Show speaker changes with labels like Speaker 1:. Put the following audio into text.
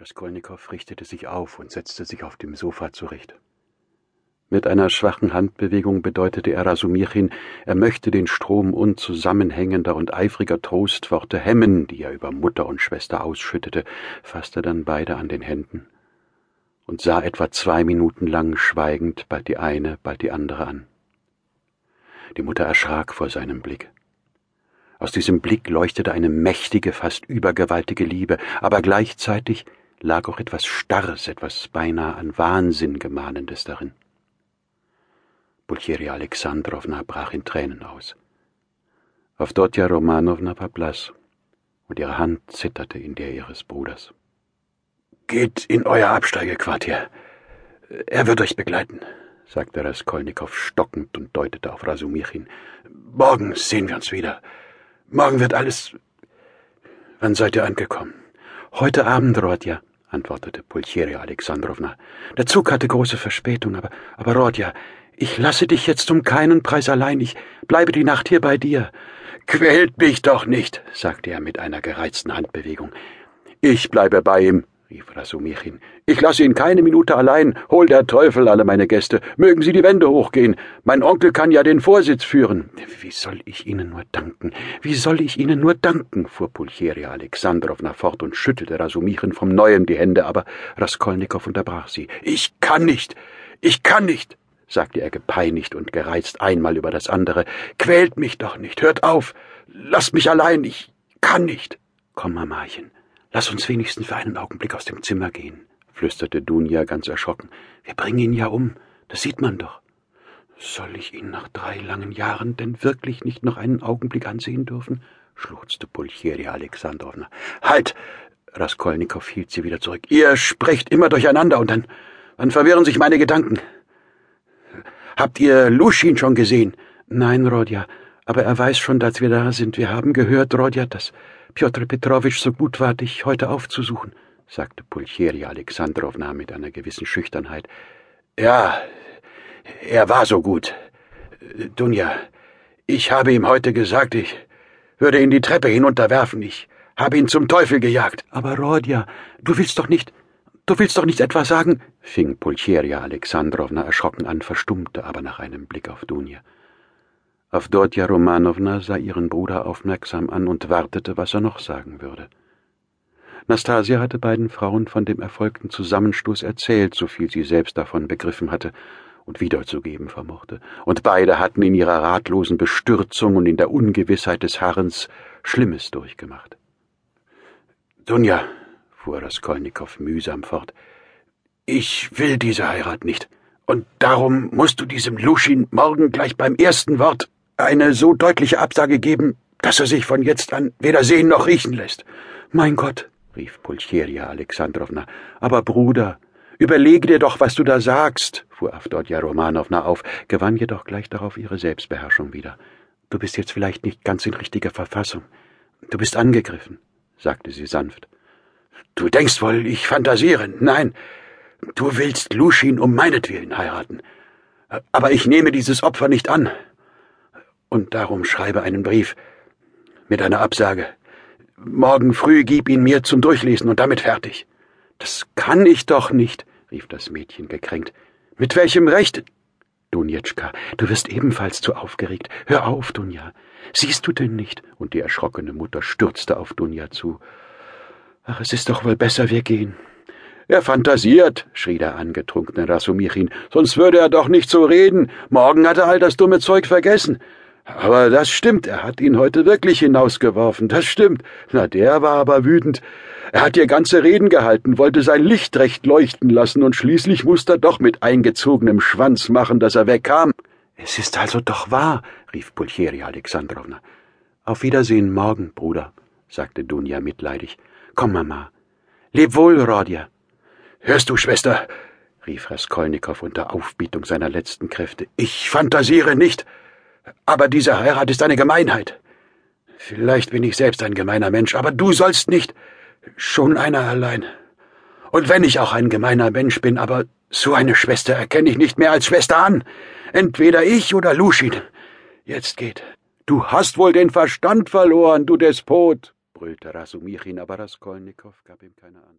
Speaker 1: Raskolnikow richtete sich auf und setzte sich auf dem Sofa zurecht. Mit einer schwachen Handbewegung bedeutete er Rasumichin, er möchte den Strom unzusammenhängender und eifriger Trostworte hemmen, die er über Mutter und Schwester ausschüttete, fasste dann beide an den Händen und sah etwa zwei Minuten lang schweigend bald die eine, bald die andere an. Die Mutter erschrak vor seinem Blick. Aus diesem Blick leuchtete eine mächtige, fast übergewaltige Liebe, aber gleichzeitig lag auch etwas Starres, etwas beinahe an Wahnsinn gemahnendes darin. Bulcheria Alexandrowna brach in Tränen aus. Avdotja Romanowna war blass, und ihre Hand zitterte in der ihres Bruders.
Speaker 2: Geht in euer Absteigequartier. Er wird euch begleiten,
Speaker 1: sagte Raskolnikow stockend und deutete auf Rasumichin.
Speaker 2: Morgen sehen wir uns wieder. Morgen wird alles. Wann seid ihr angekommen?
Speaker 1: Heute Abend, Rodja antwortete Pulcheria Alexandrowna. Der Zug hatte große Verspätung, aber, aber Rodja, ich lasse dich jetzt um keinen Preis allein. Ich bleibe die Nacht hier bei dir.
Speaker 2: Quält mich doch nicht, sagte er mit einer gereizten Handbewegung.
Speaker 1: Ich bleibe bei ihm, Rasumichin. Ich lasse ihn keine Minute allein. Hol der Teufel alle meine Gäste. Mögen sie die Wände hochgehen. Mein Onkel kann ja den Vorsitz führen. Wie soll ich Ihnen nur danken? Wie soll ich Ihnen nur danken? fuhr Pulcheria Alexandrowna fort und schüttelte Rasumichin vom Neuen die Hände, aber Raskolnikow unterbrach sie.
Speaker 2: Ich kann nicht. Ich kann nicht
Speaker 1: sagte er gepeinigt und gereizt einmal über das andere. Quält mich doch nicht, hört auf. Lasst mich allein, ich kann nicht. Komm, Mamachen, Lass uns wenigstens für einen Augenblick aus dem Zimmer gehen, flüsterte Dunja ganz erschrocken. Wir bringen ihn ja um, das sieht man doch. Soll ich ihn nach drei langen Jahren denn wirklich nicht noch einen Augenblick ansehen dürfen? schluchzte Pulcheria Alexandrowna. Halt! Raskolnikow hielt sie wieder zurück. Ihr sprecht immer durcheinander und dann, dann verwirren sich meine Gedanken. Habt ihr Luschin schon gesehen? Nein, Rodja, aber er weiß schon, dass wir da sind. Wir haben gehört, Rodja, dass Pjotr Petrowitsch so gut war, dich heute aufzusuchen, sagte Pulcheria Alexandrowna mit einer gewissen Schüchternheit.
Speaker 2: Ja, er war so gut. Dunja, ich habe ihm heute gesagt, ich würde ihn die Treppe hinunterwerfen. Ich habe ihn zum Teufel gejagt.
Speaker 1: Aber Rodja, du willst doch nicht. Du willst doch nicht etwa sagen, fing Pulcheria Alexandrowna erschrocken an, verstummte aber nach einem Blick auf Dunja. Avdotja Romanowna sah ihren Bruder aufmerksam an und wartete, was er noch sagen würde. Nastasia hatte beiden Frauen von dem erfolgten Zusammenstoß erzählt, so viel sie selbst davon begriffen hatte und wiederzugeben vermochte, und beide hatten in ihrer ratlosen Bestürzung und in der Ungewissheit des Harrens Schlimmes durchgemacht.
Speaker 2: Dunja, fuhr Raskolnikow mühsam fort, ich will diese Heirat nicht, und darum musst du diesem Luschin morgen gleich beim ersten Wort eine so deutliche Absage geben, dass er sich von jetzt an weder sehen noch riechen lässt.
Speaker 1: Mein Gott, rief Pulcheria Alexandrowna, aber Bruder, überlege dir doch, was du da sagst, fuhr Avdotja Romanowna auf, gewann jedoch gleich darauf ihre Selbstbeherrschung wieder. Du bist jetzt vielleicht nicht ganz in richtiger Verfassung. Du bist angegriffen, sagte sie sanft.
Speaker 2: Du denkst wohl, ich fantasiere. Nein, du willst Luschin um meinetwillen heiraten. Aber ich nehme dieses Opfer nicht an und darum schreibe einen Brief mit einer Absage. Morgen früh gib ihn mir zum Durchlesen und damit fertig.
Speaker 1: Das kann ich doch nicht, rief das Mädchen gekränkt. Mit welchem Recht? Dunjetschka, du wirst ebenfalls zu aufgeregt. Hör auf, Dunja. Siehst du denn nicht? Und die erschrockene Mutter stürzte auf Dunja zu. Ach, es ist doch wohl besser, wir gehen.
Speaker 2: Er fantasiert, schrie der angetrunkene Rasumichin, sonst würde er doch nicht so reden. Morgen hat er all das dumme Zeug vergessen. Aber das stimmt, er hat ihn heute wirklich hinausgeworfen, das stimmt. Na, der war aber wütend. Er hat ihr ganze Reden gehalten, wollte sein Licht recht leuchten lassen, und schließlich musste er doch mit eingezogenem Schwanz machen, dass er wegkam.
Speaker 1: Es ist also doch wahr, rief Pulcheria Alexandrowna. Auf Wiedersehen morgen, Bruder, sagte Dunja mitleidig. Komm, Mama. Leb wohl, Rodja.
Speaker 2: Hörst du, Schwester? rief Raskolnikow unter Aufbietung seiner letzten Kräfte. Ich fantasiere nicht. Aber diese Heirat ist eine Gemeinheit. Vielleicht bin ich selbst ein gemeiner Mensch, aber du sollst nicht. Schon einer allein. Und wenn ich auch ein gemeiner Mensch bin, aber so eine Schwester erkenne ich nicht mehr als Schwester an. Entweder ich oder Luschin. Jetzt geht. Du hast wohl den Verstand verloren, du Despot, brüllte Rasumichin, aber Raskolnikow gab ihm keine Antwort.